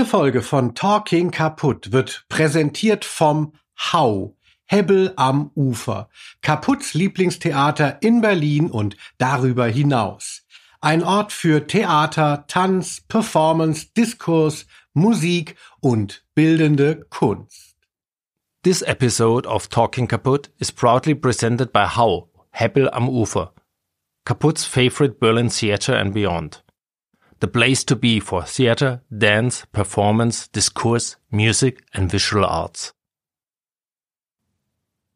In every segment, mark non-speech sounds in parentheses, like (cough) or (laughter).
Diese Folge von Talking Kaputt wird präsentiert vom Hau. Hebbel am Ufer. Kaputts Lieblingstheater in Berlin und darüber hinaus. Ein Ort für Theater, Tanz, Performance, Diskurs, Musik und bildende Kunst. This episode of Talking Kaputt is proudly presented by Hau, Hebbel am Ufer, Kaputt's favorite Berlin theater and beyond. The place to be for theater, dance, performance, discourse, music and visual arts.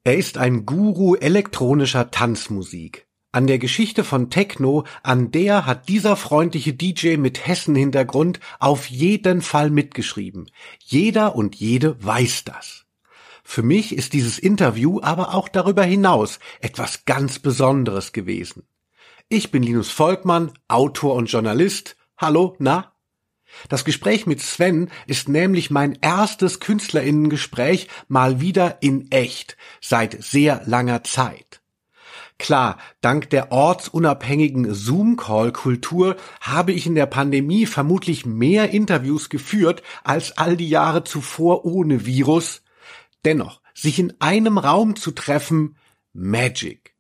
Er ist ein Guru elektronischer Tanzmusik. An der Geschichte von Techno, an der hat dieser freundliche DJ mit Hessen-Hintergrund auf jeden Fall mitgeschrieben. Jeder und jede weiß das. Für mich ist dieses Interview aber auch darüber hinaus etwas ganz Besonderes gewesen. Ich bin Linus Volkmann, Autor und Journalist. Hallo, na? Das Gespräch mit Sven ist nämlich mein erstes Künstlerinnengespräch mal wieder in echt seit sehr langer Zeit. Klar, dank der ortsunabhängigen Zoom-Call-Kultur habe ich in der Pandemie vermutlich mehr Interviews geführt als all die Jahre zuvor ohne Virus. Dennoch, sich in einem Raum zu treffen, Magic.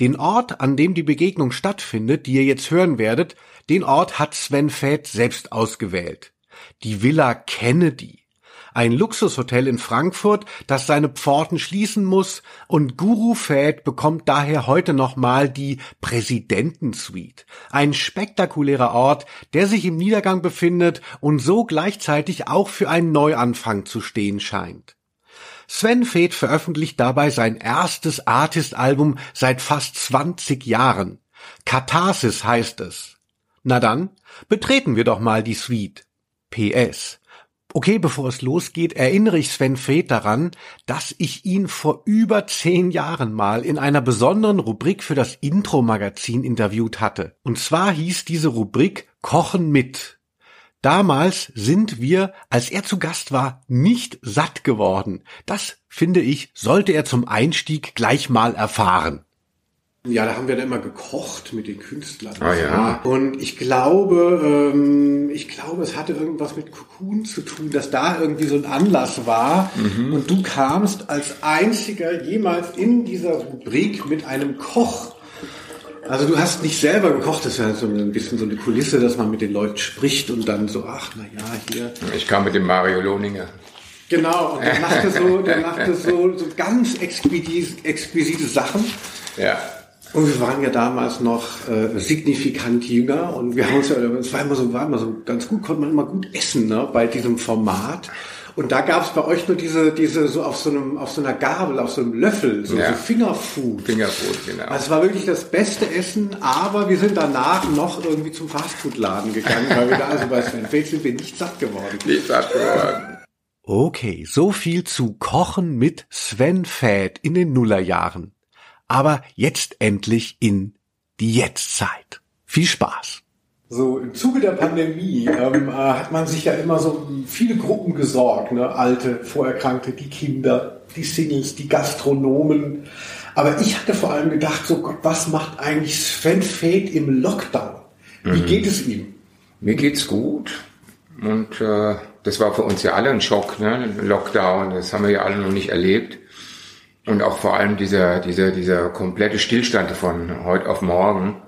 Den Ort, an dem die Begegnung stattfindet, die ihr jetzt hören werdet, den Ort hat Sven Feth selbst ausgewählt. Die Villa Kennedy. Ein Luxushotel in Frankfurt, das seine Pforten schließen muss und Guru Fed bekommt daher heute nochmal die Präsidentensuite. Ein spektakulärer Ort, der sich im Niedergang befindet und so gleichzeitig auch für einen Neuanfang zu stehen scheint. Sven Feth veröffentlicht dabei sein erstes Artist-Album seit fast 20 Jahren. Katharsis heißt es. Na dann, betreten wir doch mal die Suite. PS. Okay, bevor es losgeht, erinnere ich Sven Feth daran, dass ich ihn vor über zehn Jahren mal in einer besonderen Rubrik für das Intro-Magazin interviewt hatte. Und zwar hieß diese Rubrik Kochen mit. Damals sind wir, als er zu Gast war, nicht satt geworden. Das, finde ich, sollte er zum Einstieg gleich mal erfahren. Ja, da haben wir dann immer gekocht mit den Künstlern. Ah, ja. Und ich glaube, ähm, ich glaube, es hatte irgendwas mit Cocoon zu tun, dass da irgendwie so ein Anlass war. Mhm. Und du kamst als einziger jemals in dieser Rubrik mit einem Koch also du hast nicht selber gekocht, das ist ja so ein bisschen so eine Kulisse, dass man mit den Leuten spricht und dann so, ach na ja, hier. Ich kam mit dem Mario Lohninger. Genau, und der machte so, der machte so, so ganz exquisite, exquisite Sachen. Ja. Und wir waren ja damals noch äh, signifikant jünger und wir haben uns ja, es war immer so, war immer so ganz gut, konnte man immer gut essen, ne, bei diesem Format. Und da gab es bei euch nur diese, diese so auf so einem, auf so einer Gabel, auf so einem Löffel, so, ja. so Fingerfood. Fingerfood, genau. Also es war wirklich das beste Essen, aber wir sind danach noch irgendwie zum Fastfood-Laden gegangen, weil wir da, also bei Sven Feld sind wir nicht satt geworden. Nicht satt geworden. Okay, so viel zu Kochen mit Sven Fäd in den Nullerjahren. Aber jetzt endlich in die Jetztzeit. Viel Spaß! So im Zuge der Pandemie ähm, äh, hat man sich ja immer so viele Gruppen gesorgt, ne? alte, Vorerkrankte, die Kinder, die Singles, die Gastronomen. Aber ich hatte vor allem gedacht, so Gott, was macht eigentlich Sven Fate im Lockdown? Wie mhm. geht es ihm? Mir geht's gut und äh, das war für uns ja alle ein Schock, ne? Lockdown, das haben wir ja alle noch nicht erlebt. Und auch vor allem dieser, dieser, dieser komplette Stillstand von heute auf morgen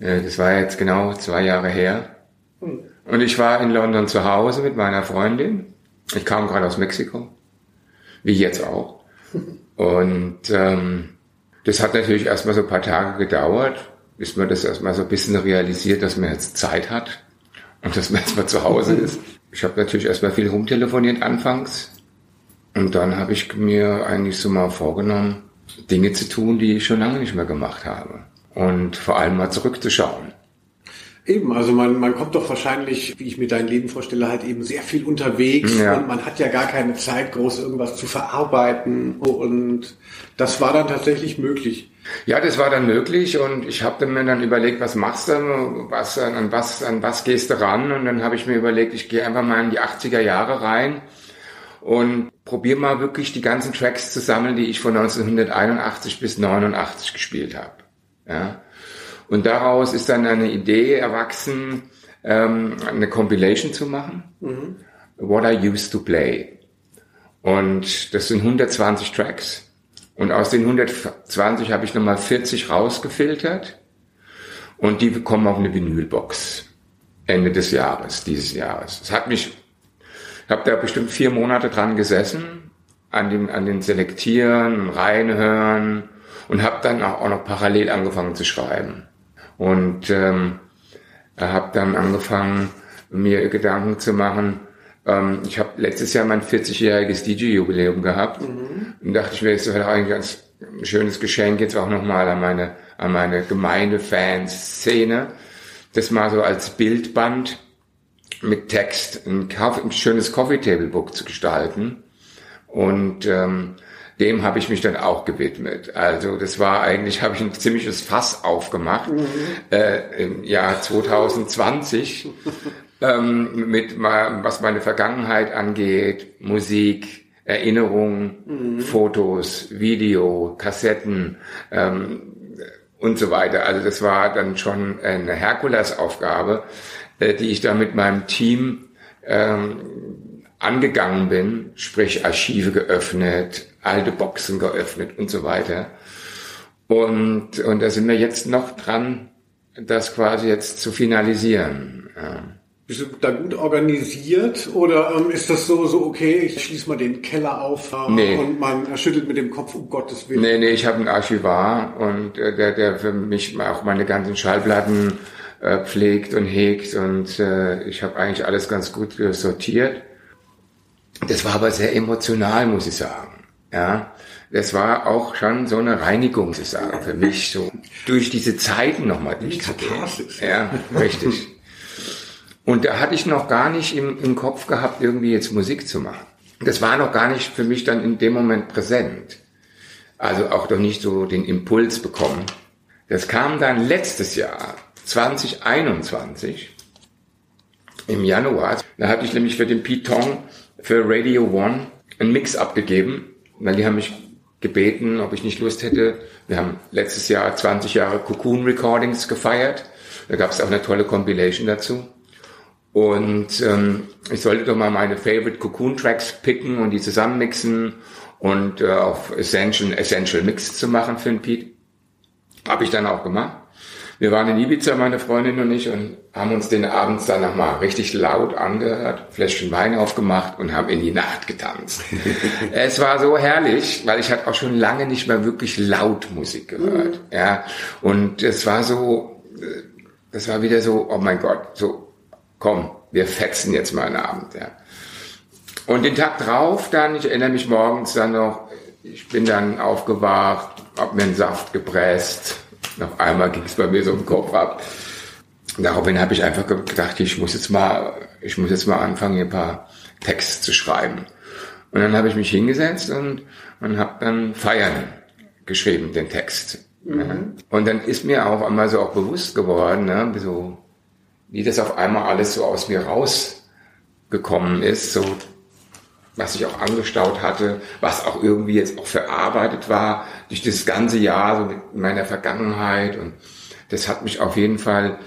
äh, das war jetzt genau zwei Jahre her. Und ich war in London zu Hause mit meiner Freundin. Ich kam gerade aus Mexiko, wie jetzt auch. Und ähm, das hat natürlich erstmal so ein paar Tage gedauert, bis man das erstmal so ein bisschen realisiert, dass man jetzt Zeit hat und dass man erstmal zu Hause ist. Ich habe natürlich erstmal viel rumtelefoniert anfangs. Und dann habe ich mir eigentlich so mal vorgenommen, Dinge zu tun, die ich schon lange nicht mehr gemacht habe. Und vor allem mal zurückzuschauen. Eben, also man, man kommt doch wahrscheinlich, wie ich mir dein Leben vorstelle, halt eben sehr viel unterwegs. Ja. und man hat ja gar keine Zeit, groß irgendwas zu verarbeiten. Und das war dann tatsächlich möglich. Ja, das war dann möglich. Und ich habe mir dann überlegt, was machst du, was, an, was, an was gehst du ran? Und dann habe ich mir überlegt, ich gehe einfach mal in die 80er Jahre rein und probiere mal wirklich die ganzen Tracks zu sammeln, die ich von 1981 bis 89 gespielt habe. Ja. Und daraus ist dann eine Idee erwachsen, ähm, eine Compilation zu machen. Mhm. What I Used to Play. Und das sind 120 Tracks. Und aus den 120 habe ich nochmal 40 rausgefiltert. Und die kommen auf eine Vinylbox. Ende des Jahres, dieses Jahres. Es hat mich, ich habe da bestimmt vier Monate dran gesessen, an dem, an den Selektieren, Reinhören und habe dann auch, noch parallel angefangen zu schreiben. Und ähm, habe dann angefangen, mir Gedanken zu machen. Ähm, ich habe letztes Jahr mein 40-jähriges DJ-Jubiläum gehabt mhm. und dachte ich mir, das wäre eigentlich ganz ein schönes Geschenk jetzt auch nochmal an meine, an meine Gemeindefans-Szene, das mal so als Bildband mit Text ein, ein schönes Coffee-Table-Book zu gestalten. Und ähm, dem habe ich mich dann auch gewidmet. Also das war eigentlich, (laughs) habe ich ein ziemliches Fass aufgemacht mhm. äh, im Jahr 2020 (laughs) ähm, mit was meine Vergangenheit angeht, Musik, Erinnerungen, mhm. Fotos, Video, Kassetten ähm, und so weiter. Also das war dann schon eine Herkulesaufgabe, äh, die ich da mit meinem Team ähm, angegangen bin, sprich Archive geöffnet, alte Boxen geöffnet und so weiter. Und, und da sind wir jetzt noch dran, das quasi jetzt zu finalisieren. Ja. Bist du da gut organisiert oder ähm, ist das so, so okay, ich schließe mal den Keller auf äh, nee. und man schüttelt mit dem Kopf, um Gottes Willen? Nee, nee, ich habe einen Archivar und äh, der, der für mich auch meine ganzen Schallplatten äh, pflegt und hegt und äh, ich habe eigentlich alles ganz gut sortiert. Das war aber sehr emotional, muss ich sagen. Ja, das war auch schon so eine Reinigung, muss ich sagen, für mich so durch diese Zeiten nochmal durchzugehen. Ja, richtig. Und da hatte ich noch gar nicht im, im Kopf gehabt, irgendwie jetzt Musik zu machen. Das war noch gar nicht für mich dann in dem Moment präsent. Also auch noch nicht so den Impuls bekommen. Das kam dann letztes Jahr, 2021, im Januar. Da hatte ich nämlich für den Piton für Radio One einen Mix abgegeben weil die haben mich gebeten, ob ich nicht Lust hätte. Wir haben letztes Jahr 20 Jahre Cocoon Recordings gefeiert. Da gab es auch eine tolle Compilation dazu. Und ähm, ich sollte doch mal meine Favorite Cocoon Tracks picken und die zusammenmixen und äh, auf Essential, Essential Mix zu machen für den Pete. Habe ich dann auch gemacht. Wir waren in Ibiza, meine Freundin und ich, und haben uns den abends dann nochmal richtig laut angehört, Fläschchen Wein aufgemacht und haben in die Nacht getanzt. (laughs) es war so herrlich, weil ich hatte auch schon lange nicht mehr wirklich laut Musik gehört. Mhm. Ja, und es war so, das war wieder so, oh mein Gott, so, komm, wir fetzen jetzt mal einen Abend. Ja. Und den Tag drauf dann, ich erinnere mich morgens dann noch, ich bin dann aufgewacht, hab mir einen Saft gepresst, auf einmal ging es bei mir so im Kopf ab. Daraufhin habe ich einfach gedacht, ich muss jetzt mal, ich muss jetzt mal anfangen, hier ein paar Texte zu schreiben. Und dann habe ich mich hingesetzt und, und habe dann Feiern geschrieben, den Text. Mhm. Und dann ist mir auch einmal so auch bewusst geworden, ne, so, wie das auf einmal alles so aus mir rausgekommen ist, so was ich auch angestaut hatte, was auch irgendwie jetzt auch verarbeitet war durch das ganze Jahr so mit meiner Vergangenheit und das hat mich auf jeden Fall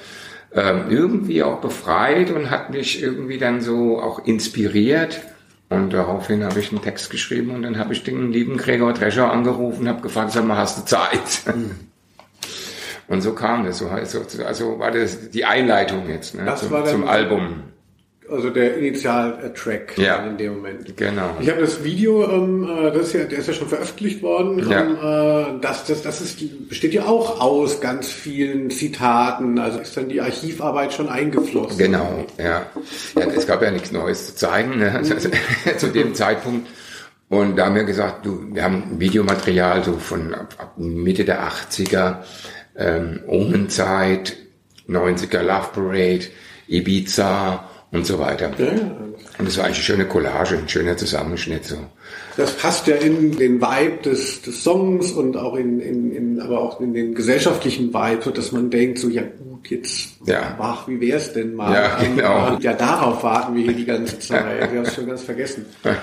ähm, irgendwie auch befreit und hat mich irgendwie dann so auch inspiriert. Und daraufhin habe ich einen Text geschrieben und dann habe ich den lieben Gregor Drescher angerufen, habe gefragt, sag mal, hast du Zeit? Mhm. Und so kam das, so, also war das die Einleitung jetzt ne, zum, zum Album also der Initial-Track ja, in dem Moment. Genau. Ich habe das Video, ähm, äh, das ist ja, der ist ja schon veröffentlicht worden. Ja. Ähm, äh, das, das, das ist, besteht ja auch aus ganz vielen Zitaten. Also ist dann die Archivarbeit schon eingeflossen. Genau, ja. ja es gab ja nichts Neues zu zeigen ne? Also, (laughs) zu dem Zeitpunkt. Und da haben wir gesagt, du, wir haben Videomaterial so von ab Mitte der 80er, ähm, Omenzeit, 90er Love Parade, Ibiza und so weiter. Ja. Und das war eigentlich eine schöne Collage, ein schöner Zusammenschnitt so. Das passt ja in den Vibe des, des Songs und auch in, in, in, aber auch in den gesellschaftlichen Vibe, dass man denkt, so ja gut, jetzt ja. wach, wie wär's denn mal? Ja, genau. ja, darauf warten wir hier die ganze Zeit. Ich habe schon ganz vergessen. (laughs)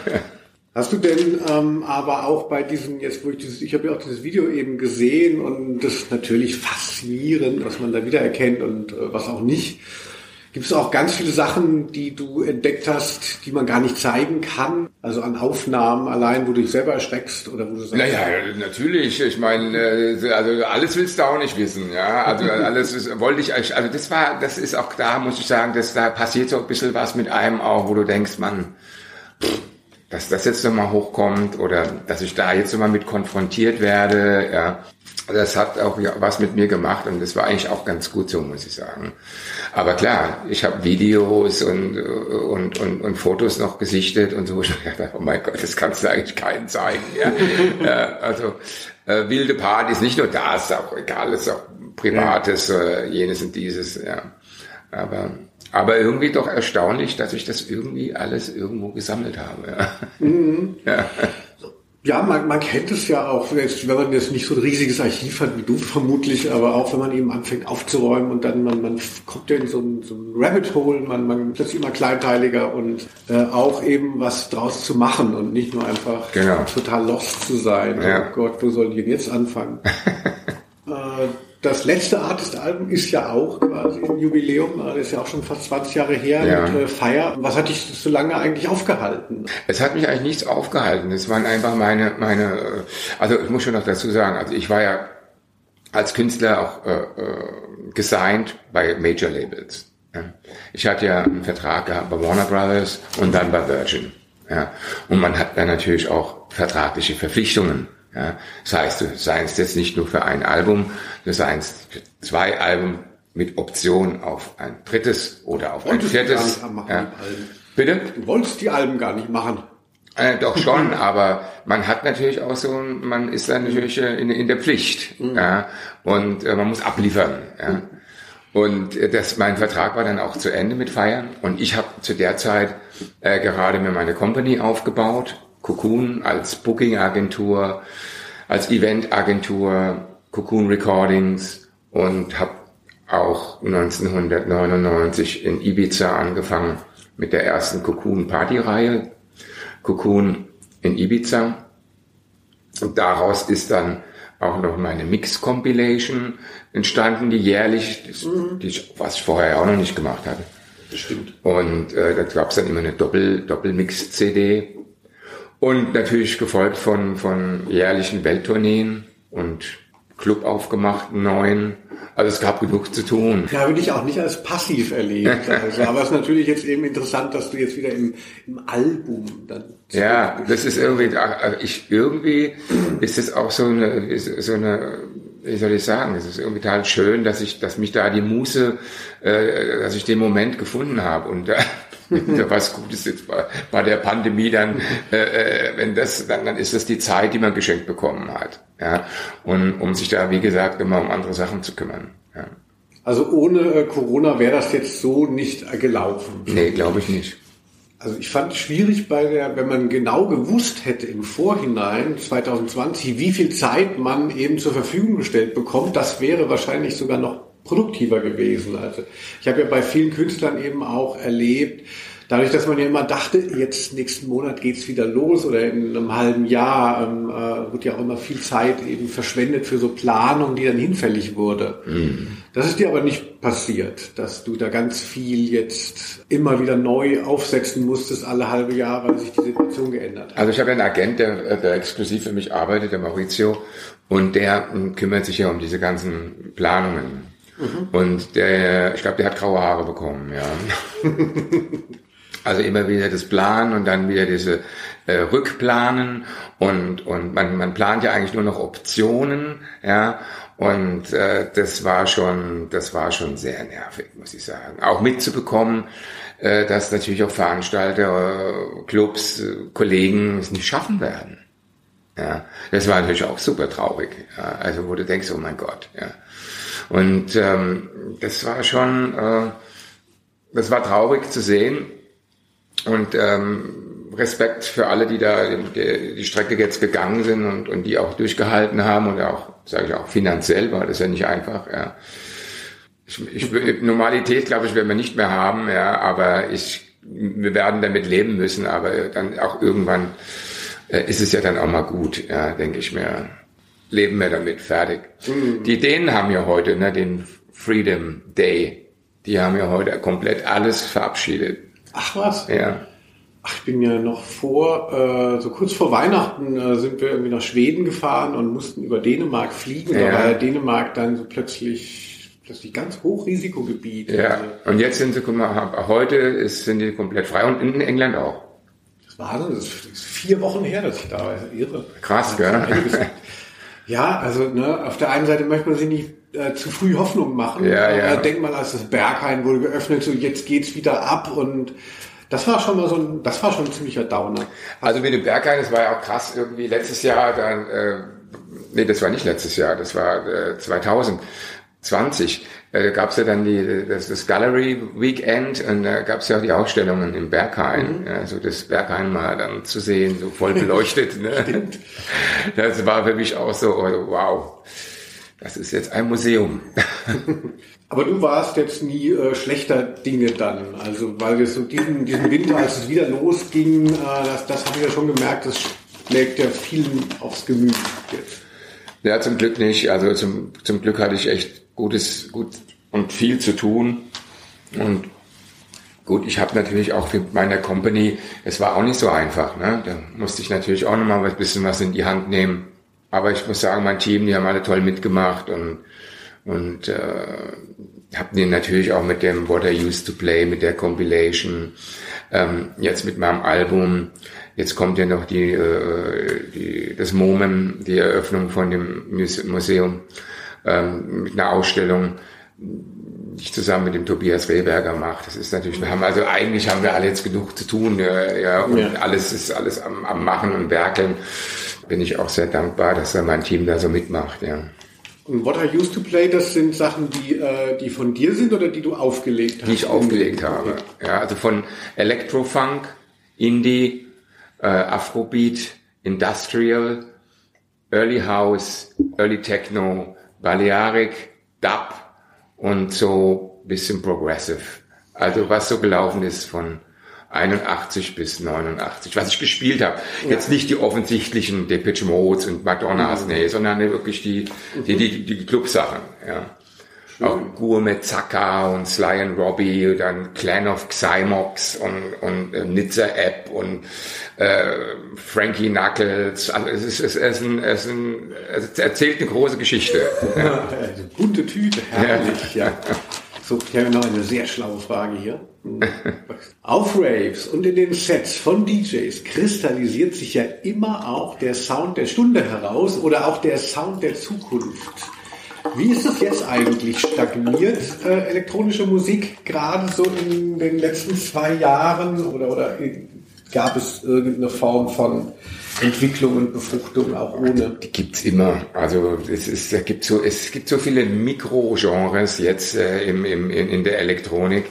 Hast du denn ähm, aber auch bei diesem, jetzt wo ich dieses, ich habe ja auch dieses Video eben gesehen und das ist natürlich faszinierend, was man da wiedererkennt und äh, was auch nicht. Gibt es auch ganz viele Sachen, die du entdeckt hast, die man gar nicht zeigen kann? Also an Aufnahmen allein, wo du dich selber erschreckst oder wo du sagst? Naja, natürlich. Ich meine, äh, also alles willst du auch nicht wissen, ja. Also alles ist, wollte ich, also das war, das ist auch da, muss ich sagen, dass da passiert so ein bisschen was mit einem auch, wo du denkst, man, dass das jetzt nochmal hochkommt oder dass ich da jetzt nochmal mit konfrontiert werde, ja. Das hat auch was mit mir gemacht und das war eigentlich auch ganz gut so, muss ich sagen. Aber klar, ich habe Videos und, und, und, und Fotos noch gesichtet und so. (laughs) Ich dachte, oh mein Gott, das kannst du eigentlich keinen zeigen. Ja? (laughs) äh, also äh, wilde Partys, nicht nur das, auch egal, ist auch Privates, äh, jenes und dieses. Ja. Aber aber irgendwie doch erstaunlich, dass ich das irgendwie alles irgendwo gesammelt habe. Ja. Mhm. (laughs) ja. Ja, man, man kennt es ja auch, wenn man jetzt nicht so ein riesiges Archiv hat wie du vermutlich, aber auch wenn man eben anfängt aufzuräumen und dann man, man kommt ja in so ein, so ein Rabbit Hole, man, man wird immer kleinteiliger und äh, auch eben was draus zu machen und nicht nur einfach genau. total lost zu sein. Ja. Oh Gott, wo soll ich denn jetzt anfangen? (laughs) äh, das letzte Artist-Album ist ja auch quasi ein Jubiläum, das ist ja auch schon fast 20 Jahre her ja. mit äh, Fire. Was hat dich so lange eigentlich aufgehalten? Es hat mich eigentlich nichts aufgehalten. Es waren einfach meine, meine, äh, also ich muss schon noch dazu sagen, also ich war ja als Künstler auch äh, äh, gesigned bei Major Labels. Ja. Ich hatte ja einen Vertrag gehabt bei Warner Brothers und dann bei Virgin. Ja. Und man hat dann natürlich auch vertragliche Verpflichtungen. Ja, das heißt, du seinst jetzt nicht nur für ein Album, du seinst für zwei Alben mit Option auf ein drittes oder auf Wolltest ein viertes. Machen, ja. Bitte? Du wolltest die Alben gar nicht machen. Äh, doch schon, (laughs) aber man hat natürlich auch so, man ist dann natürlich äh, in, in der Pflicht, mhm. ja, und äh, man muss abliefern, ja. Mhm. Und äh, das, mein Vertrag war dann auch zu Ende mit Feiern und ich habe zu der Zeit äh, gerade mir meine Company aufgebaut Cocoon als Booking-Agentur, als Event-Agentur, Cocoon Recordings und habe auch 1999 in Ibiza angefangen mit der ersten Cocoon-Party-Reihe, Cocoon in Ibiza. Und daraus ist dann auch noch meine Mix-Compilation entstanden, die jährlich, mhm. die ich, was ich vorher auch noch nicht gemacht hatte. Das stimmt. Und äh, da gab es dann immer eine Doppel, Doppelmix-CD und natürlich gefolgt von, von jährlichen Welttourneen und Club aufgemacht, neuen. Also es gab genug zu tun. Ja, würde ich auch nicht als passiv erlebt. (laughs) Also, aber es ist natürlich jetzt eben interessant, dass du jetzt wieder im, im Album dann. Ja, das ist irgendwie, also ich, irgendwie ist es auch so eine, so eine, wie soll ich sagen, es ist irgendwie total schön, dass ich, dass mich da die Muße, äh, dass ich den Moment gefunden habe und äh, (laughs) was Gutes jetzt bei, bei der Pandemie dann, äh, äh, wenn das, dann, dann ist das die Zeit, die man geschenkt bekommen hat. Ja, und um sich da, wie gesagt, immer um andere Sachen zu kümmern. Ja. Also ohne äh, Corona wäre das jetzt so nicht äh, gelaufen. Nee, glaube ich nicht. Also ich fand es schwierig bei der, wenn man genau gewusst hätte im Vorhinein 2020, wie viel Zeit man eben zur Verfügung gestellt bekommt, das wäre wahrscheinlich sogar noch produktiver gewesen. Also ich habe ja bei vielen Künstlern eben auch erlebt, dadurch, dass man ja immer dachte, jetzt nächsten Monat geht's wieder los oder in einem halben Jahr ähm, äh, wird ja auch immer viel Zeit eben verschwendet für so Planung, die dann hinfällig wurde. Mhm. Das ist dir aber nicht passiert, dass du da ganz viel jetzt immer wieder neu aufsetzen musstest, alle halbe Jahre, weil sich die Situation geändert hat. Also ich habe einen Agent, der, der exklusiv für mich arbeitet, der Maurizio, und der hm, kümmert sich ja um diese ganzen Planungen. Mhm. Und der, ich glaube, der hat graue Haare bekommen, ja. (laughs) also immer wieder das Planen und dann wieder diese äh, Rückplanen und und man man plant ja eigentlich nur noch Optionen, ja. Und äh, das war schon das war schon sehr nervig, muss ich sagen. Auch mitzubekommen, äh, dass natürlich auch Veranstalter, Clubs, Kollegen es nicht schaffen werden. Ja, das war natürlich auch super traurig. Ja, also wo du denkst, oh mein Gott, ja. Und ähm, das war schon, äh, das war traurig zu sehen. Und ähm, Respekt für alle, die da die, die Strecke jetzt gegangen sind und, und die auch durchgehalten haben und auch, sage ich auch, finanziell war das ja nicht einfach. Ja. Ich, ich, Normalität, glaube ich, werden wir nicht mehr haben, ja, aber ich, wir werden damit leben müssen, aber dann auch irgendwann äh, ist es ja dann auch mal gut, ja, denke ich mir. Leben wir damit, fertig. Mhm. Die Dänen haben ja heute ne, den Freedom Day. Die haben ja heute komplett alles verabschiedet. Ach was? Ja. Ach, ich bin ja noch vor, äh, so kurz vor Weihnachten äh, sind wir irgendwie nach Schweden gefahren und mussten über Dänemark fliegen. Ja. Da war ja Dänemark dann so plötzlich plötzlich ganz Hochrisikogebiet. Ja, also, und jetzt sind sie, guck mal, heute ist, sind die komplett frei und in England auch. Das war das ist vier Wochen her, dass ich da war. Irre. Krass, gell? (laughs) Ja, also ne, auf der einen Seite möchte man sich nicht äh, zu früh Hoffnung machen. Ja, ja. Äh, denkt man, als das Berghain wurde geöffnet, so jetzt geht's wieder ab und das war schon mal so ein, das war schon ein ziemlicher Downer. Also mit dem Berghain, das war ja auch krass irgendwie letztes Jahr dann, äh, nee, das war nicht letztes Jahr, das war äh, 2020 äh, gab es ja dann die, das, das Gallery Weekend und da gab es ja auch die Ausstellungen im Berghain. Mhm. Ja, so das Berghain mal dann zu sehen, so voll (laughs) beleuchtet. ne? Stimmt. Das war für mich auch so, also, wow, das ist jetzt ein Museum. (laughs) Aber du warst jetzt nie äh, schlechter Dinge dann. Also weil wir so diesen, diesen Winter, als es wieder losging, äh, das, das habe ich ja schon gemerkt, das schlägt ja vielen aufs Gemüt jetzt. Ja, zum Glück nicht. Also zum, zum Glück hatte ich echt gutes, gut und viel zu tun. Und gut, ich habe natürlich auch für meine Company, es war auch nicht so einfach. Ne? Da musste ich natürlich auch nochmal ein bisschen was in die Hand nehmen. Aber ich muss sagen, mein Team, die haben alle toll mitgemacht und und äh, habe den natürlich auch mit dem What I Used to Play, mit der Compilation, ähm, jetzt mit meinem Album. Jetzt kommt ja noch die, äh, die das Moment, die Eröffnung von dem Museum ähm, mit einer Ausstellung, die ich zusammen mit dem Tobias Rehberger mache. Das ist natürlich, wir haben also eigentlich haben wir alle jetzt genug zu tun, ja, ja und ja. alles ist alles am, am Machen und Werkeln. Bin ich auch sehr dankbar, dass da mein Team da so mitmacht, ja. Und What I Used to Play, das sind Sachen, die, äh, die von dir sind oder die du aufgelegt hast? Die ich aufgelegt habe. Ja, also von Electrofunk, Indie, äh, Afrobeat, Industrial, Early House, Early Techno, Balearic, Dub und so bisschen Progressive. Also was so gelaufen ist von 81 bis 89, was ich gespielt habe. Ja. Jetzt nicht die offensichtlichen Depeche Modes und Madonnas, mhm. nee, sondern wirklich die, die, die, die Clubsachen, ja. Auch Gourmet Zaka und Sly and Robbie, dann Clan of Xymox und, und äh, Nizza App und äh, Frankie Knuckles. Also es, ist, es, ist ein, es, ist ein, es erzählt eine große Geschichte. (laughs) Ja. Also bunte Tüte, herrlich, ja. ja. So, ich habe noch eine sehr schlaue Frage hier. (laughs) Auf Raves und in den Sets von DJs kristallisiert sich ja immer auch der Sound der Stunde heraus oder auch der Sound der Zukunft. Wie ist es jetzt eigentlich? Stagniert äh, elektronische Musik gerade so in den letzten zwei Jahren oder, oder gab es irgendeine Form von Entwicklung und Befruchtung auch ohne? Die gibt's immer. Also es, ist, es, gibt, so, es gibt so viele Mikrogenres jetzt äh, im, im, in, der Elektronik.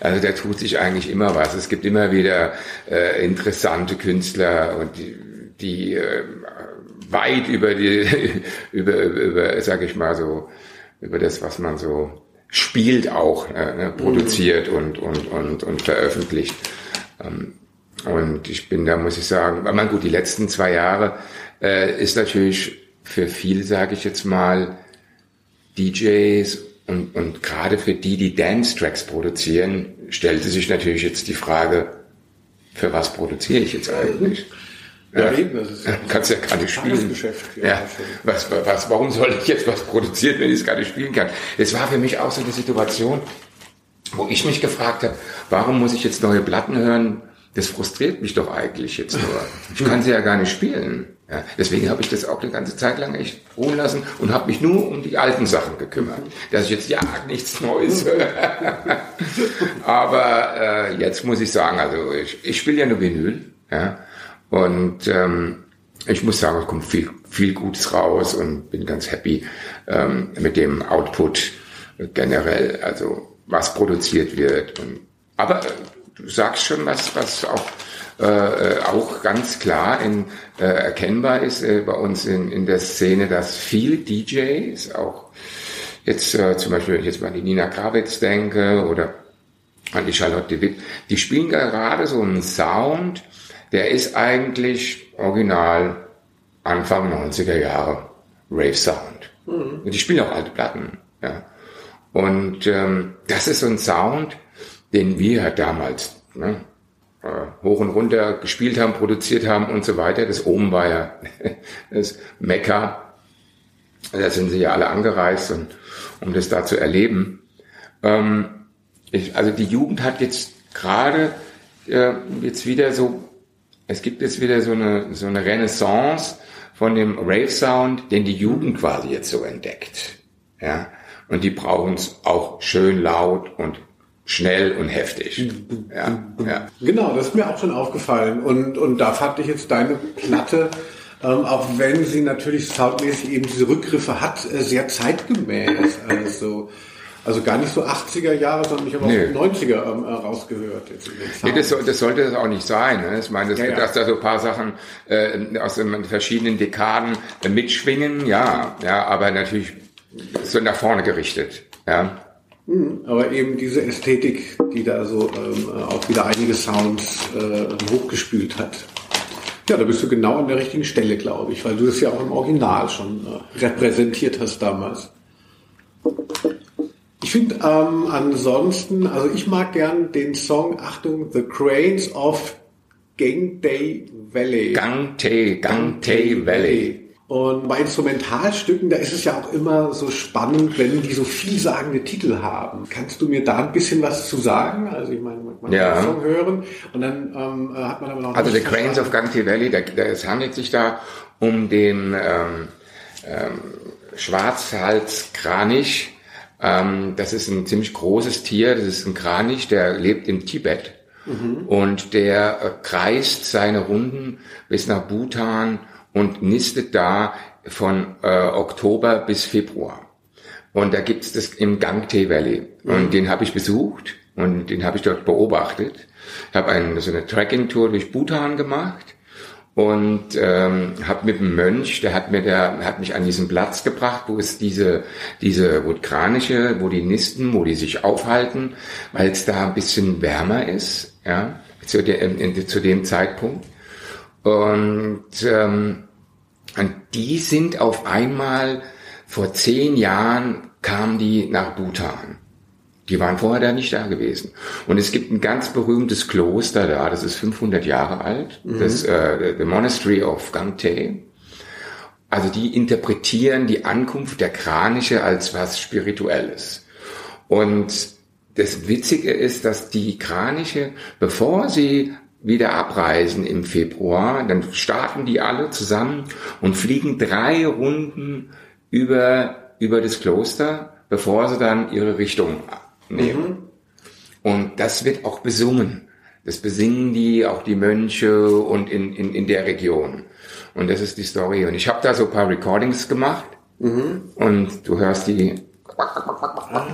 Also da tut sich eigentlich immer was. Es gibt immer wieder äh, interessante Künstler und die, die äh, weit über die, (laughs) über, über, sag ich mal so, über das, was man so spielt auch, äh, ne, produziert mhm. und, und, und, und veröffentlicht. Ähm, und ich bin da, muss ich sagen, aber gut, die letzten zwei Jahre äh, ist natürlich für viel, sage ich jetzt mal, DJs und, und gerade für die, die Dance-Tracks produzieren, stellte sich natürlich jetzt die Frage, für was produziere ich jetzt eigentlich? Ja, eben, das ist kannst ja gar nicht spielen. Ja, ja. Was, was, warum soll ich jetzt was produzieren, wenn ich es gar nicht spielen kann? Es war für mich auch so eine Situation, wo ich mich gefragt habe, warum muss ich jetzt neue Platten hören? Das frustriert mich doch eigentlich jetzt nur. Ich kann sie ja gar nicht spielen. Ja, deswegen habe ich das auch eine ganze Zeit lang echt ruhen lassen und habe mich nur um die alten Sachen gekümmert. Dass ich jetzt ja nichts Neues (laughs) höre. Aber äh, jetzt muss ich sagen, also ich, ich spiele ja nur Vinyl. Ja, und ähm, ich muss sagen, es kommt viel, viel Gutes raus und bin ganz happy ähm, mit dem Output generell, also was produziert wird. Und, aber du sagst schon was, was auch äh, auch ganz klar in, äh, erkennbar ist äh, bei uns in, in der Szene, dass viele DJs, auch jetzt äh, zum Beispiel, wenn ich jetzt mal an die Nina Kravitz denke oder an die Charlotte Witt, die spielen gerade so einen Sound, der ist eigentlich original Anfang 90er Jahre Rave Sound. Mhm. Und die spielen auch alte Platten. Ja. Und ähm, das ist so ein Sound, den wir damals ne, äh, hoch und runter gespielt haben, produziert haben und so weiter. Das oben war ja (laughs) das Mekka. Da sind sie ja alle angereist, und, um das da zu erleben. Ähm, ich, also die Jugend hat jetzt gerade äh, jetzt wieder so, es gibt jetzt wieder so eine, so eine Renaissance von dem Rave-Sound, den die Jugend quasi jetzt so entdeckt. Ja, und die brauchen es auch schön laut und schnell und heftig. Ja, ja. Genau, das ist mir auch schon aufgefallen. Und, und da fand ich jetzt deine Platte, ähm, auch wenn sie natürlich soundmäßig eben diese Rückgriffe hat, äh, sehr zeitgemäß. Also, also gar nicht so 80er Jahre, sondern ich habe nee. auch 90er ähm, äh, rausgehört. Nee, das, das sollte das auch nicht sein. Ne? Ich meine, das, ja, ja. dass da so ein paar Sachen äh, aus den verschiedenen Dekaden äh, mitschwingen, ja, ja, aber natürlich so nach vorne gerichtet. Ja. Mhm. Aber eben diese Ästhetik, die da so ähm, auch wieder einige Sounds äh, hochgespült hat. Ja, da bist du genau an der richtigen Stelle, glaube ich, weil du das ja auch im Original schon äh, repräsentiert hast damals. Ich finde ähm, ansonsten, also ich mag gern den Song, Achtung, The Cranes of Gang Day Valley. Gang Tay, Gang Tay Valley. Und bei Instrumentalstücken, da ist es ja auch immer so spannend, wenn die so vielsagende Titel haben. Kannst du mir da ein bisschen was zu sagen? Also ich meine, man kann ja. den Song hören und dann ähm, äh, hat man aber noch... Also The Cranes of Gangte Valley, da, da, es handelt sich da um den ähm, ähm, Schwarzhalskranich. Ähm, das ist ein ziemlich großes Tier, das ist ein Kranich, der lebt im Tibet. Mhm. Und der äh, kreist seine Runden bis nach Bhutan und nistet da von äh, Oktober bis Februar. Und da gibt's das im Gangtee Valley. Und mhm. den habe ich besucht und den habe ich dort beobachtet. Ich habe eine, so eine Trekking-Tour durch Bhutan gemacht und ähm, habe mit einem Mönch, der hat mir der hat mich an diesen Platz gebracht, wo es diese diese vulkanische, wo die nisten, wo die sich aufhalten, weil es da ein bisschen wärmer ist, ja, zu, de, zu dem Zeitpunkt. Und, ähm, und die sind auf einmal, vor zehn Jahren kamen die nach Bhutan. Die waren vorher da nicht da gewesen. Und es gibt ein ganz berühmtes Kloster da, das ist 500 Jahre alt, mhm. das äh, The Monastery of Gangte. Also die interpretieren die Ankunft der Kraniche als was Spirituelles. Und das Witzige ist, dass die Kraniche, bevor sie wieder abreisen im Februar. Dann starten die alle zusammen und fliegen drei Runden über, über das Kloster, bevor sie dann ihre Richtung nehmen. Und das wird auch besungen. Das besingen die, auch die Mönche und in, in, in der Region. Und das ist die Story. Und ich habe da so ein paar Recordings gemacht. Mhm. Und du hörst die ah.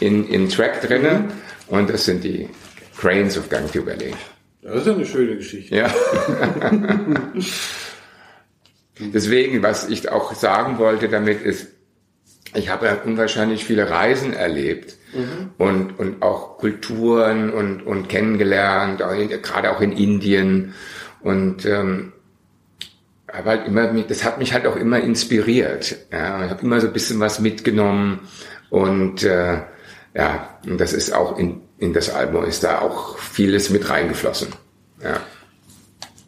in, in Track drinnen. Mhm. Und das sind die Cranes of Gangtube Valley. Das ist ja eine schöne Geschichte. Ja. (laughs) Deswegen, was ich auch sagen wollte damit ist, ich habe ja unwahrscheinlich viele Reisen erlebt mhm. und, und auch Kulturen und, und kennengelernt, gerade auch in Indien. Und ähm, aber halt immer, das hat mich halt auch immer inspiriert. Ja, ich habe immer so ein bisschen was mitgenommen und äh, ja, und das ist auch in in das Album ist da auch vieles mit reingeflossen. Ja.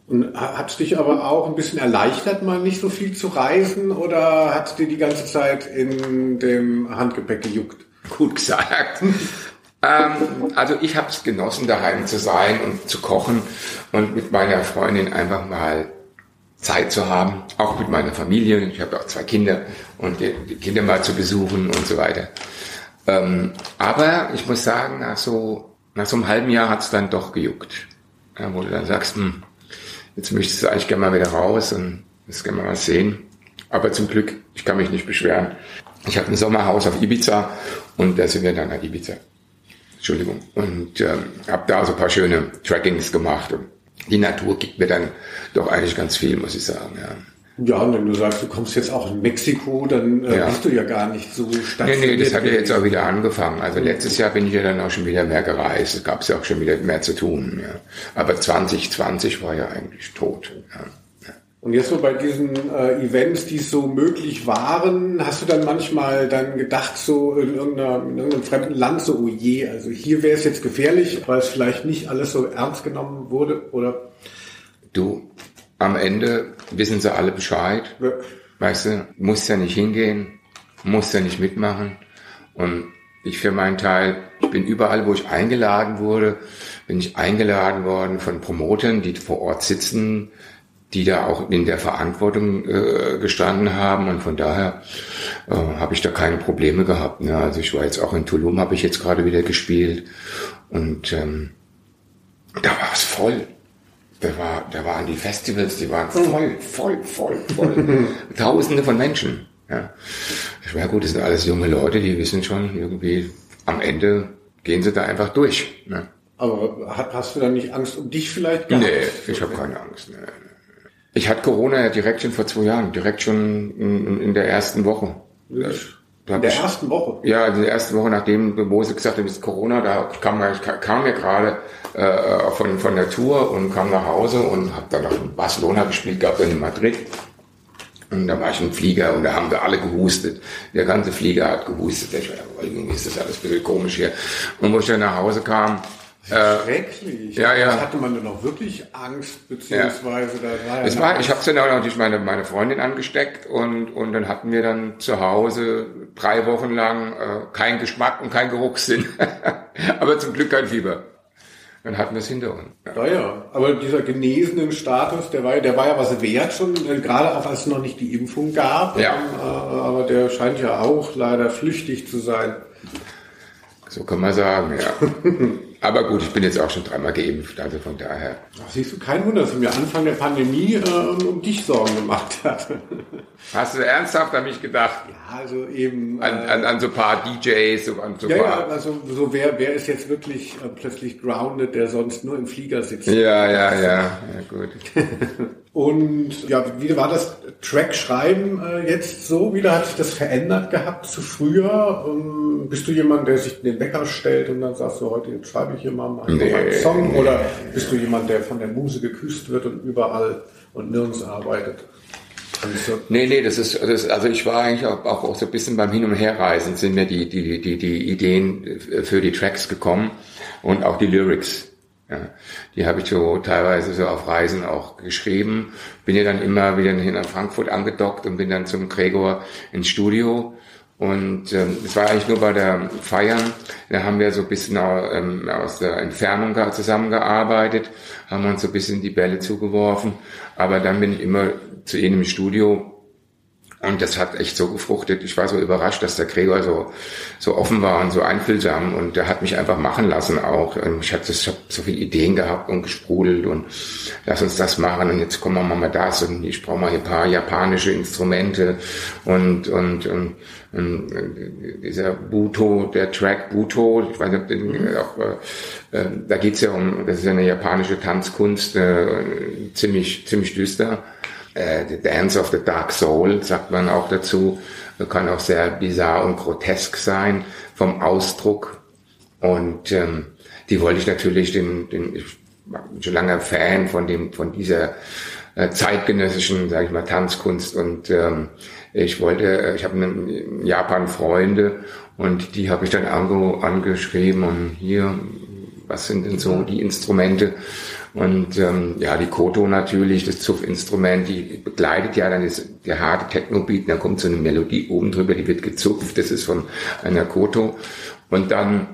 Und hat es dich aber auch ein bisschen erleichtert, mal nicht so viel zu reisen oder hat es dir die ganze Zeit in dem Handgepäck gejuckt? Gut gesagt. ähm, also ich habe es genossen, daheim zu sein und zu kochen und mit meiner Freundin einfach mal Zeit zu haben, auch mit meiner Familie. Ich habe auch zwei Kinder und die, Kinder mal zu besuchen und so weiter. Ähm, aber ich muss sagen, nach so, nach so einem halben Jahr hat's dann doch gejuckt. Ja, wo du dann sagst, hm, jetzt möchtest du eigentlich gerne mal wieder raus und jetzt gerne mal sehen. Aber zum Glück, ich kann mich nicht beschweren. Ich habe ein Sommerhaus auf Ibiza und da sind wir dann nach Ibiza. Entschuldigung. Und ähm, habe da so ein paar schöne Trackings gemacht. Und die Natur gibt mir dann doch eigentlich ganz viel, muss ich sagen. Ja. Ja, und wenn du sagst, du kommst jetzt auch in Mexiko, dann äh, ja. bist du ja gar nicht so stationiert. Nee, nee, das hat ja jetzt auch wieder angefangen. Also letztes Jahr bin ich ja dann auch schon wieder mehr gereist. Es gab ja auch schon wieder mehr zu tun. Ja. Aber 2020 war ja eigentlich tot. Ja. Und jetzt so bei diesen äh, Events, die so möglich waren, hast du dann manchmal dann gedacht, so in, irgendeiner, in irgendeinem fremden Land, so, oh je, also hier wäre es jetzt gefährlich, weil es vielleicht nicht alles so ernst genommen wurde, oder? Du, am Ende wissen sie alle Bescheid. Ja. Weißt du, muss ja nicht hingehen, muss ja nicht mitmachen. Und ich für meinen Teil, ich bin überall, wo ich eingeladen wurde, bin ich eingeladen worden von Promotern, die vor Ort sitzen, die da auch in der Verantwortung äh, gestanden haben und von daher äh, habe ich da keine Probleme gehabt. Ne? Also ich war jetzt auch in Tulum, habe ich jetzt gerade wieder gespielt und ähm, da war es voll. Da, war, da waren die Festivals, die waren voll, voll, voll, voll. (laughs) Tausende von Menschen. Ja. Ich meine, gut, das sind alles junge Leute, die wissen schon irgendwie, am Ende gehen sie da einfach durch. Ne? Aber hast du da nicht Angst um dich vielleicht gehabt? Nee, ich habe keine Angst. Nee. Ich hatte Corona ja direkt schon vor zwei Jahren, direkt schon in, in der ersten Woche. In der ich, ersten Woche? Ja, in der ersten Woche, nachdem Mose gesagt hat, es ist Corona, da kam, ich kam mir gerade äh, von, von der Tour und kam nach Hause und habe dann noch in Barcelona gespielt gehabt, dann in Madrid. Und da war ich im Flieger und da haben wir alle gehustet. Der ganze Flieger hat gehustet. Ich war, irgendwie ist das alles ein bisschen komisch hier. Und wo ich dann nach Hause kam, äh, Schrecklich. Ja, ja. Hatte man dann auch wirklich Angst, beziehungsweise ja. da war ja es war, Ich habe dann auch natürlich meine, meine Freundin angesteckt und, und dann hatten wir dann zu Hause drei Wochen lang äh, keinen Geschmack und keinen Geruchssinn. (laughs) Aber zum Glück kein Fieber. Dann hatten wir es hinter uns. Ja. ja, aber dieser genesenen Status, der war, der war ja was wert schon, äh, gerade auch als es noch nicht die Impfung gab. Ja. Ähm, äh, aber der scheint ja auch leider flüchtig zu sein. So kann man sagen, ja. (laughs) Aber gut, ich bin jetzt auch schon dreimal geimpft, also von daher. Ach, siehst du, kein Wunder, dass ich mir Anfang der Pandemie äh, um dich Sorgen gemacht hat. (laughs) Hast du ernsthaft an mich gedacht? Ja, also eben. An, äh, an, an so ein paar DJs, so an so ja, paar. Ja, also so wer, wer ist jetzt wirklich äh, plötzlich grounded, der sonst nur im Flieger sitzt? Ja, ja, ja, ja, gut. (laughs) Und ja, wie war das Track schreiben äh, jetzt so? Wie hat sich das verändert gehabt zu früher? Ähm, bist du jemand, der sich den Wecker stellt und dann sagst du, heute schreibe ich hier mal einen nee. Song? Oder bist du jemand, der von der Muse geküsst wird und überall und nirgends arbeitet? Also, nee, nee, das ist, das, also ich war eigentlich auch, auch so ein bisschen beim Hin- und Herreisen sind mir die, die, die, die Ideen für die Tracks gekommen und auch die Lyrics. Ja, die habe ich so teilweise so auf Reisen auch geschrieben. Bin ja dann immer wieder hin nach Frankfurt angedockt und bin dann zum Gregor ins Studio. Und ähm, es war eigentlich nur bei der Feiern. Da haben wir so ein bisschen ähm, aus der Entfernung zusammengearbeitet, haben uns so ein bisschen die Bälle zugeworfen. Aber dann bin ich immer zu ihnen im Studio und das hat echt so gefruchtet. Ich war so überrascht, dass der Gregor so, so offen war und so einfühlsam und der hat mich einfach machen lassen auch. Und ich hatte ich hab so viele Ideen gehabt und gesprudelt und lass uns das machen und jetzt kommen wir mal das und ich brauche mal ein paar japanische Instrumente und, und, und, und dieser Buto, der Track Buto, ich weiß nicht, mhm. auch, äh, äh, da geht's ja um, das ist ja eine japanische Tanzkunst, äh, ziemlich, ziemlich düster äh, The Dance of the Dark Soul, sagt man auch dazu, kann auch sehr bizarr und grotesk sein vom Ausdruck. Und ähm, die wollte ich natürlich den, den ich bin schon lange Fan von dem, von dieser äh, zeitgenössischen, sage ich mal, Tanzkunst und ähm, ich wollte, ich habe in Japan Freunde und die habe ich dann angeschrieben und hier, was sind denn so die Instrumente? Und ähm, ja, die Koto natürlich, das Zupfinstrument, die begleitet ja dann das, der harte Techno-Beat, dann kommt so eine Melodie oben drüber, die wird gezupft, das ist von einer Koto. Und dann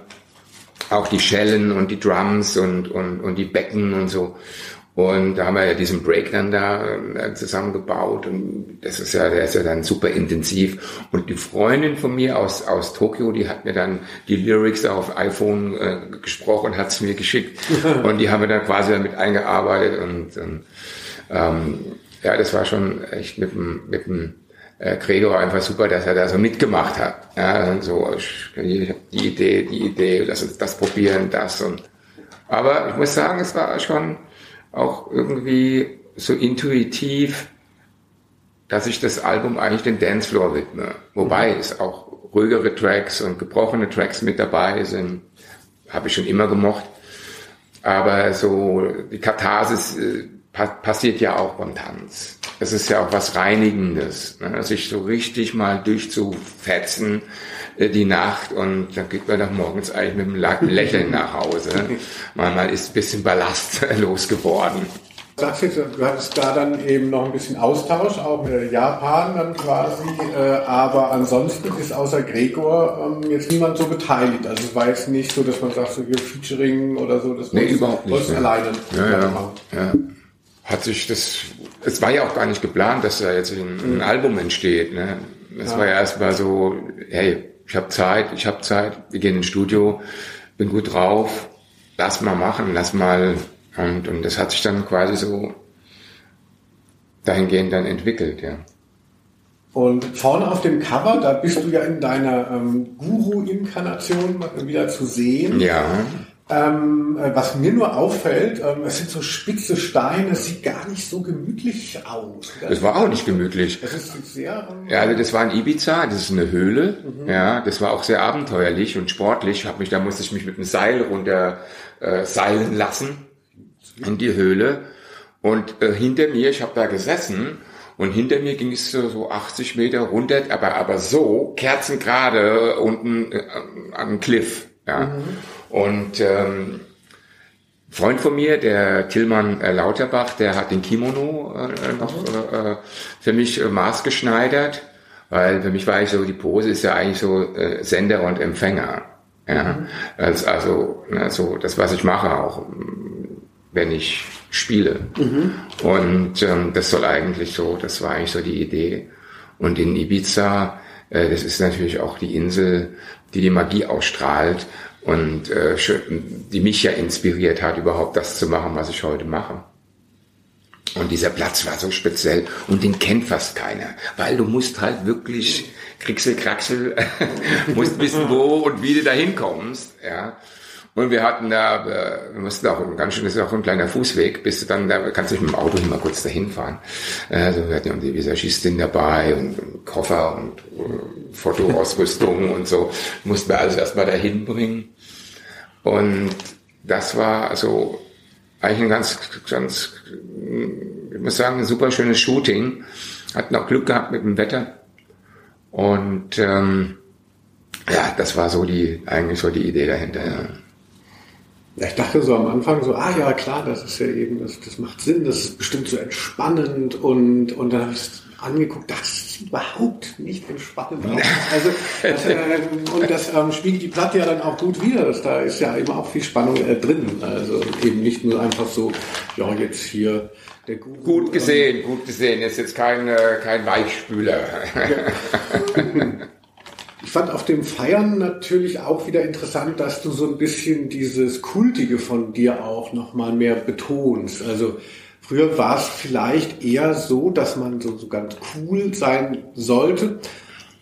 auch die Schellen und die Drums und, und, und die Becken und so. Und da haben wir ja diesen Break dann da äh, zusammengebaut und das ist ja, der ist ja dann super intensiv. Und die Freundin von mir aus, aus Tokio, die hat mir dann die Lyrics auf iPhone äh, gesprochen, hat es mir geschickt (laughs) und die haben wir dann quasi damit eingearbeitet und, und ähm, ja, das war schon echt mit dem, mit dem äh, Gregor einfach super, dass er da so mitgemacht hat. Ja, so, ich, ich hab die Idee, die Idee, lass uns das probieren, das und. Aber ich muss sagen, es war schon auch irgendwie so intuitiv, dass ich das Album eigentlich den Dancefloor widme. Wobei mhm. es auch ruhigere Tracks und gebrochene Tracks mit dabei sind. Habe ich schon immer gemocht. Aber so die Katharsis äh, pa passiert ja auch beim Tanz. Es ist ja auch was Reinigendes, ne? sich so richtig mal durchzufetzen äh, die Nacht und dann geht man dann morgens eigentlich mit einem Lächeln nach Hause. (laughs) Manchmal ist ein bisschen Ballast losgeworden sagst jetzt, du hattest da dann eben noch ein bisschen Austausch, auch mit Japan dann quasi, äh, aber ansonsten ist außer Gregor ähm, jetzt niemand so beteiligt. Also es war jetzt nicht so, dass man sagt, so hier Featuring oder so, das nee, überhaupt nicht. Ne. alleine ja, ja, ja. Hat sich das, es war ja auch gar nicht geplant, dass da jetzt ein, ein mhm. Album entsteht. Ne? Es ja. war ja erstmal so, hey, ich habe Zeit, ich habe Zeit, wir gehen ins Studio, bin gut drauf, lass mal machen, lass mal und, und das hat sich dann quasi so dahingehend dann entwickelt, ja. Und vorne auf dem Cover, da bist du ja in deiner ähm, Guru-Inkarnation wieder zu sehen. Ja. Ähm, äh, was mir nur auffällt, ähm, es sind so spitze Steine, es sieht gar nicht so gemütlich aus. Das war auch nicht gemütlich. Das ist sehr. Ähm, ja, also das war in Ibiza, das ist eine Höhle. Mhm. Ja, das war auch sehr abenteuerlich und sportlich. Hab mich, da musste ich mich mit einem Seil runter äh, seilen lassen in die Höhle. Und äh, hinter mir, ich habe da gesessen und hinter mir ging es so 80 Meter runter, aber aber so kerzengerade unten äh, an den Cliff. Ja. Mhm. Und ähm, Freund von mir, der Tillmann äh, Lauterbach, der hat den Kimono äh, noch äh, für mich äh, maßgeschneidert, weil für mich war ich so, die Pose ist ja eigentlich so äh, Sender und Empfänger. Ja, mhm. also, also ne, so das, was ich mache auch wenn ich spiele. Mhm. Und ähm, das soll eigentlich so, das war eigentlich so die Idee. Und in Ibiza, äh, das ist natürlich auch die Insel, die die Magie ausstrahlt und äh, die mich ja inspiriert hat, überhaupt das zu machen, was ich heute mache. Und dieser Platz war so speziell und den kennt fast keiner, weil du musst halt wirklich Kricksel, Kraxel, (laughs) musst wissen, wo und wie du da hinkommst, ja. Und wir hatten da, äh, wir mussten auch ganz schön, das ist auch ein kleiner Fußweg, bis du dann, da kannst du nicht mit dem Auto mal kurz dahin fahren. Also wir hatten ja die Visagistin dabei und, Koffer und uh, Fotoausrüstung (laughs) und so. Mussten wir alles erstmal dahin bringen. Und das war also eigentlich ein ganz, ganz, ich muss sagen, ein super schönes Shooting. Hatten auch Glück gehabt mit dem Wetter. Und ähm, ja, das war so die, eigentlich so die Idee dahinter. Ja. Ja, ich dachte so am Anfang so, ah ja, klar, das ist ja eben, das, das macht Sinn, das ist bestimmt so entspannend und, und dann habe ich es angeguckt, das ist überhaupt nicht entspannend aus. (laughs) Also, das, äh, und das ähm, spiegelt die Platte ja dann auch gut wider. Das, da ist ja immer auch viel Spannung äh, drin. Also eben nicht nur einfach so, ja, jetzt hier der Guru. Gut gesehen, gut gesehen. Ist jetzt kein, äh, kein Weichspüler. Ja. (laughs) (laughs) Ich fand auf dem Feiern natürlich auch wieder interessant, dass du so ein bisschen dieses Kultige von dir auch nochmal mehr betonst. Also früher war es vielleicht eher so, dass man so, so ganz cool sein sollte,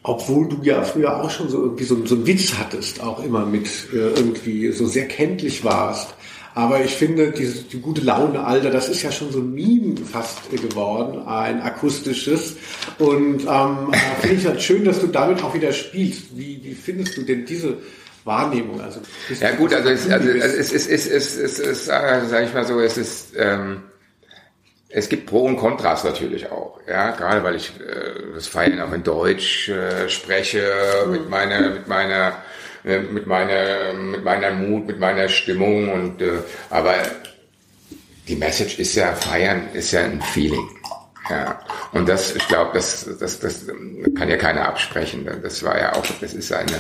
obwohl du ja früher auch schon so irgendwie so, so einen Witz hattest, auch immer mit äh, irgendwie so sehr kenntlich warst. Aber ich finde, diese, die gute Laune Alter, das ist ja schon so ein Meme fast geworden, ein akustisches. Und ähm, äh, finde ich halt schön, dass du damit auch wieder spielst. Wie, wie findest du denn diese Wahrnehmung? Also, ja gut, also es, also es, es, es, es, es, es, äh, sag ich mal so, es ist... Ähm es gibt Pro und Kontras natürlich auch, ja, gerade weil ich äh, das Feiern auch in Deutsch äh, spreche, mit meiner, mit meiner äh, mit meiner, mit meiner Mut, mit meiner Stimmung und, äh, aber die Message ist ja, feiern ist ja ein Feeling. Ja, und das, ich glaube, das, das, das kann ja keiner absprechen. Das war ja auch, das ist eine,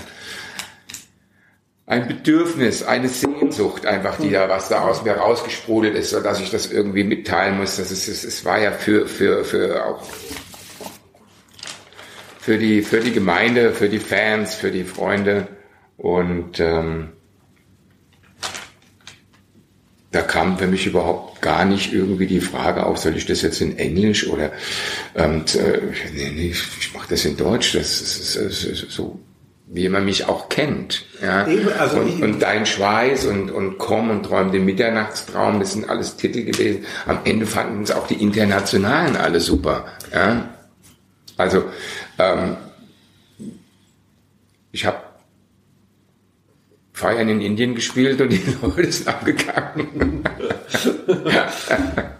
ein Bedürfnis, eine Sehnsucht einfach, die da, was da aus mir rausgesprudelt ist, dass ich das irgendwie mitteilen muss. Das ist, es war ja für, für, für auch, für die, für die Gemeinde, für die Fans, für die Freunde, und ähm, da kam für mich überhaupt gar nicht irgendwie die Frage auf, soll ich das jetzt in Englisch oder ähm, äh, nee, nee, ich mache das in Deutsch. Das ist, das ist so wie man mich auch kennt. Ja? Also und, und, Dein Schweiß und, und Komm und Träum den Mitternachtstraum, das sind alles Titel gewesen. Am Ende fanden es auch die Internationalen alle super. Ja? Also ähm, ich habe Feiern in Indien gespielt und die (laughs) Leute sind abgegangen. (laughs)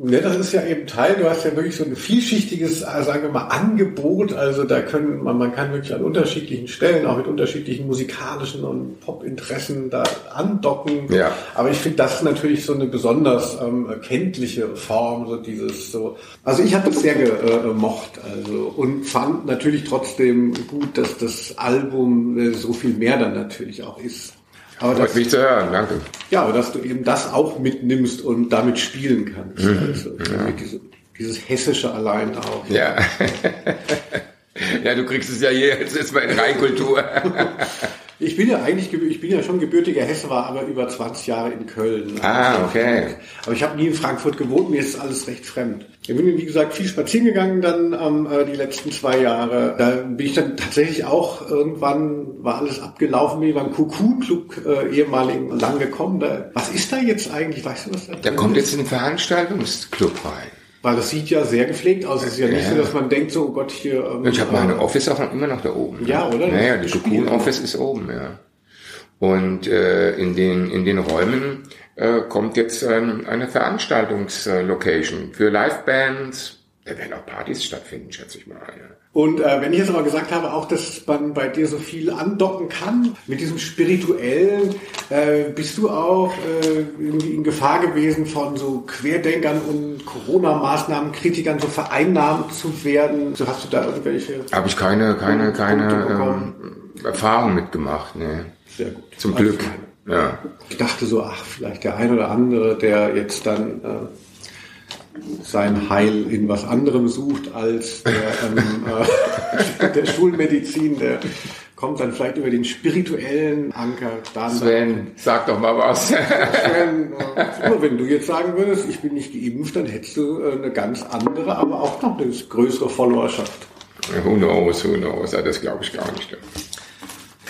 Ja, das ist ja eben Teil, du hast ja wirklich so ein vielschichtiges, äh, sagen wir mal, Angebot. Also da können man, man kann wirklich an unterschiedlichen Stellen, auch mit unterschiedlichen musikalischen und Popinteressen da andocken. Ja. Aber ich finde das natürlich so eine besonders ähm, kenntliche Form, so dieses so. Also ich habe das sehr gemocht, äh, also und fand natürlich trotzdem gut, dass das Album äh, so viel mehr dann natürlich auch ist. Aber Freut mich zu hören, danke. Ja, aber dass du eben das auch mitnimmst und damit spielen kannst. Mhm. Also, ja. diese, dieses Hessische allein auch. Ja. ja, (laughs) du kriegst es ja hier jetzt, jetzt mal in Reinkultur. (laughs) Ich bin ja eigentlich, ich bin ja schon gebürtiger Hesse, war aber über 20 Jahre in Köln. Ah, okay. Aber ich habe nie in Frankfurt gewohnt, mir ist alles recht fremd. Ich bin, wie gesagt, viel spazieren gegangen dann ähm, äh, die letzten zwei Jahre. Da bin ich dann tatsächlich auch, irgendwann war alles abgelaufen, bin beim Kuku-Club äh, ehemaligen lang gekommen. Da, was ist da jetzt eigentlich? Weißt du, was da Da kommt ist? jetzt ein Veranstaltungsclub rein. Weil das sieht ja sehr gepflegt aus. Es ist ja, ja nicht so, dass man denkt, so, oh Gott, hier. Ähm, ich habe meine Office auch immer noch da oben. Ja, oder? Naja, die Cocoon Office ist oben, ja. Und äh, in den in den Räumen äh, kommt jetzt ähm, eine Veranstaltungslocation für Livebands. Da werden auch Partys stattfinden, schätze ich mal. Ja. Und äh, wenn ich jetzt aber gesagt habe, auch, dass man bei dir so viel andocken kann, mit diesem spirituellen, äh, bist du auch äh, irgendwie in Gefahr gewesen, von so Querdenkern und Corona-Maßnahmen, Kritikern so vereinnahmt zu werden? So hast du da irgendwelche? Habe ich keine, keine, keine ähm, Erfahrung mitgemacht, ne. Sehr gut. Zum Glück. Also, ja. Ich dachte so, ach, vielleicht der ein oder andere, der jetzt dann äh, sein Heil in was anderem sucht als der, ähm, äh, (laughs) der Schulmedizin, der kommt dann vielleicht über den spirituellen Anker. Dann Sven, sag doch mal was. (laughs) Sven, äh, nur wenn du jetzt sagen würdest, ich bin nicht geimpft, dann hättest du äh, eine ganz andere, aber auch noch eine größere Followerschaft. Who knows, who knows, das glaube ich gar nicht.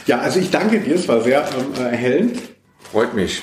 Ja, also ich danke dir, es war sehr ähm, erhellend. Freut mich.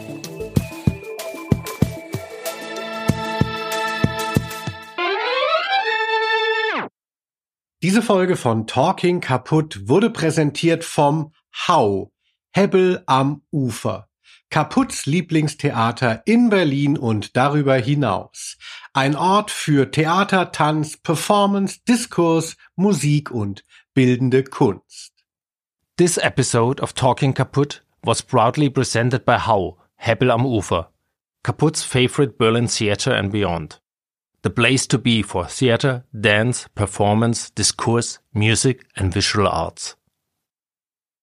Diese Folge von Talking Kaputt wurde präsentiert vom Hau, Hebbel am Ufer. Kaputts Lieblingstheater in Berlin und darüber hinaus. Ein Ort für Theater, Tanz, Performance, Diskurs, Musik und bildende Kunst. This episode of Talking Kaputt was proudly presented by Hau, Hebbel am Ufer, Kaputt's favorite Berlin theater and beyond. The place to be for theater, dance, performance, discourse, music, and visual arts.